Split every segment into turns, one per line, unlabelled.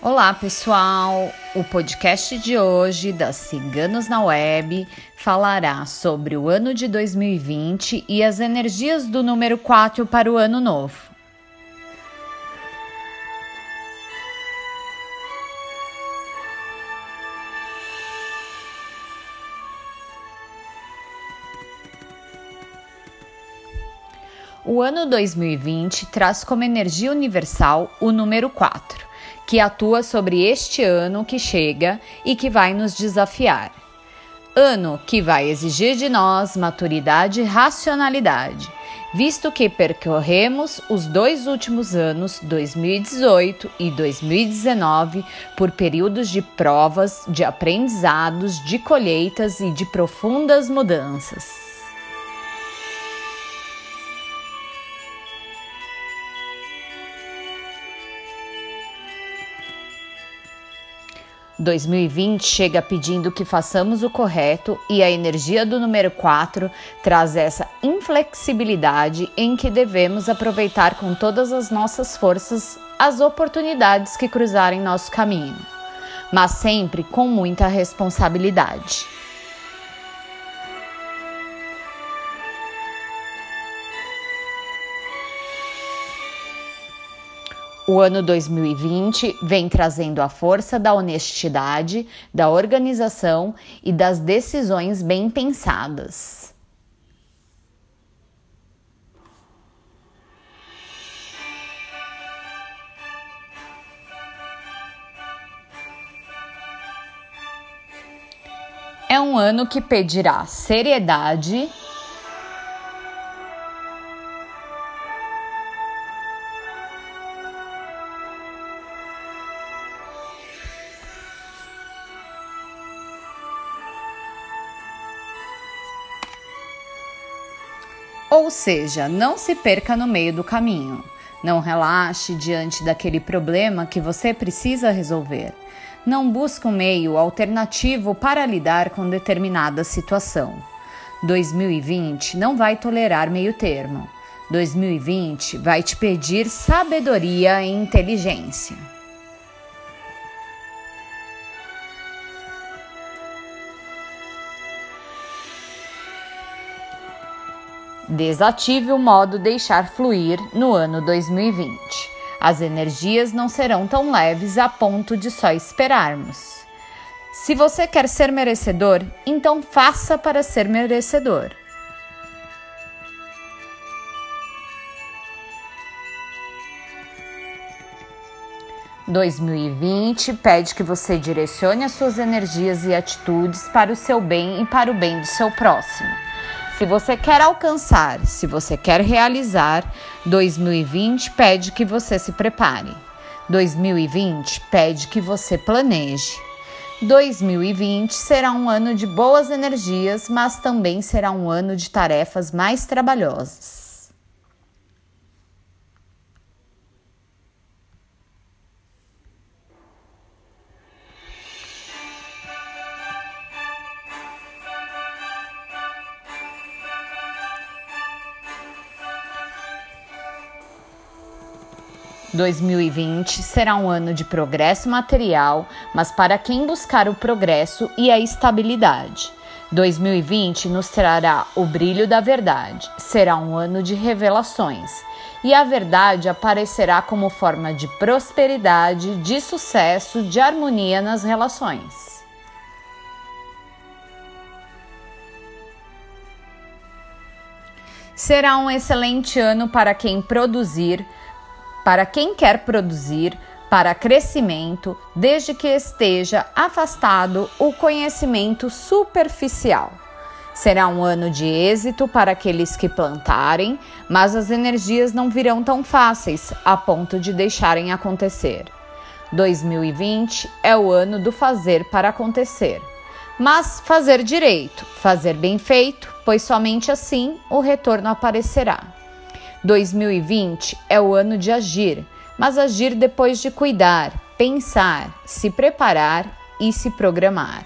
Olá, pessoal! O podcast de hoje das Ciganos na Web falará sobre o ano de 2020 e as energias do número 4 para o ano novo. O ano 2020 traz como energia universal o número 4 que atua sobre este ano que chega e que vai nos desafiar. Ano que vai exigir de nós maturidade e racionalidade, visto que percorremos os dois últimos anos, 2018 e 2019, por períodos de provas, de aprendizados, de colheitas e de profundas mudanças. 2020 chega pedindo que façamos o correto e a energia do número 4 traz essa inflexibilidade em que devemos aproveitar com todas as nossas forças as oportunidades que cruzarem nosso caminho, mas sempre com muita responsabilidade. O ano 2020 vem trazendo a força da honestidade, da organização e das decisões bem pensadas. É um ano que pedirá seriedade, Ou seja, não se perca no meio do caminho. Não relaxe diante daquele problema que você precisa resolver. Não busque um meio alternativo para lidar com determinada situação. 2020 não vai tolerar meio termo. 2020 vai te pedir sabedoria e inteligência. Desative o modo deixar fluir no ano 2020. As energias não serão tão leves a ponto de só esperarmos. Se você quer ser merecedor, então faça para ser merecedor. Dois mil e vinte pede que você direcione as suas energias e atitudes para o seu bem e para o bem do seu próximo. Se você quer alcançar, se você quer realizar, 2020 pede que você se prepare. 2020 pede que você planeje. 2020 será um ano de boas energias, mas também será um ano de tarefas mais trabalhosas. 2020 será um ano de progresso material, mas para quem buscar o progresso e a estabilidade. 2020 nos trará o brilho da verdade. Será um ano de revelações. E a verdade aparecerá como forma de prosperidade, de sucesso, de harmonia nas relações. Será um excelente ano para quem produzir, para quem quer produzir para crescimento, desde que esteja afastado o conhecimento superficial. Será um ano de êxito para aqueles que plantarem, mas as energias não virão tão fáceis a ponto de deixarem acontecer. 2020 é o ano do fazer para acontecer. Mas fazer direito, fazer bem feito, pois somente assim o retorno aparecerá. 2020 é o ano de agir, mas agir depois de cuidar, pensar, se preparar e se programar.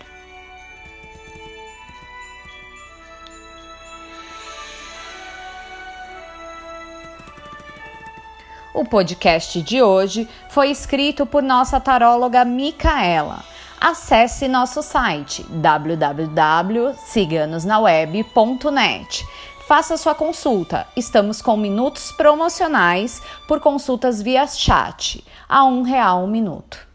O podcast de hoje foi escrito por nossa taróloga Micaela. Acesse nosso site www.ciganosnaweb.net. Faça sua consulta. Estamos com minutos promocionais por consultas via chat a um real um minuto.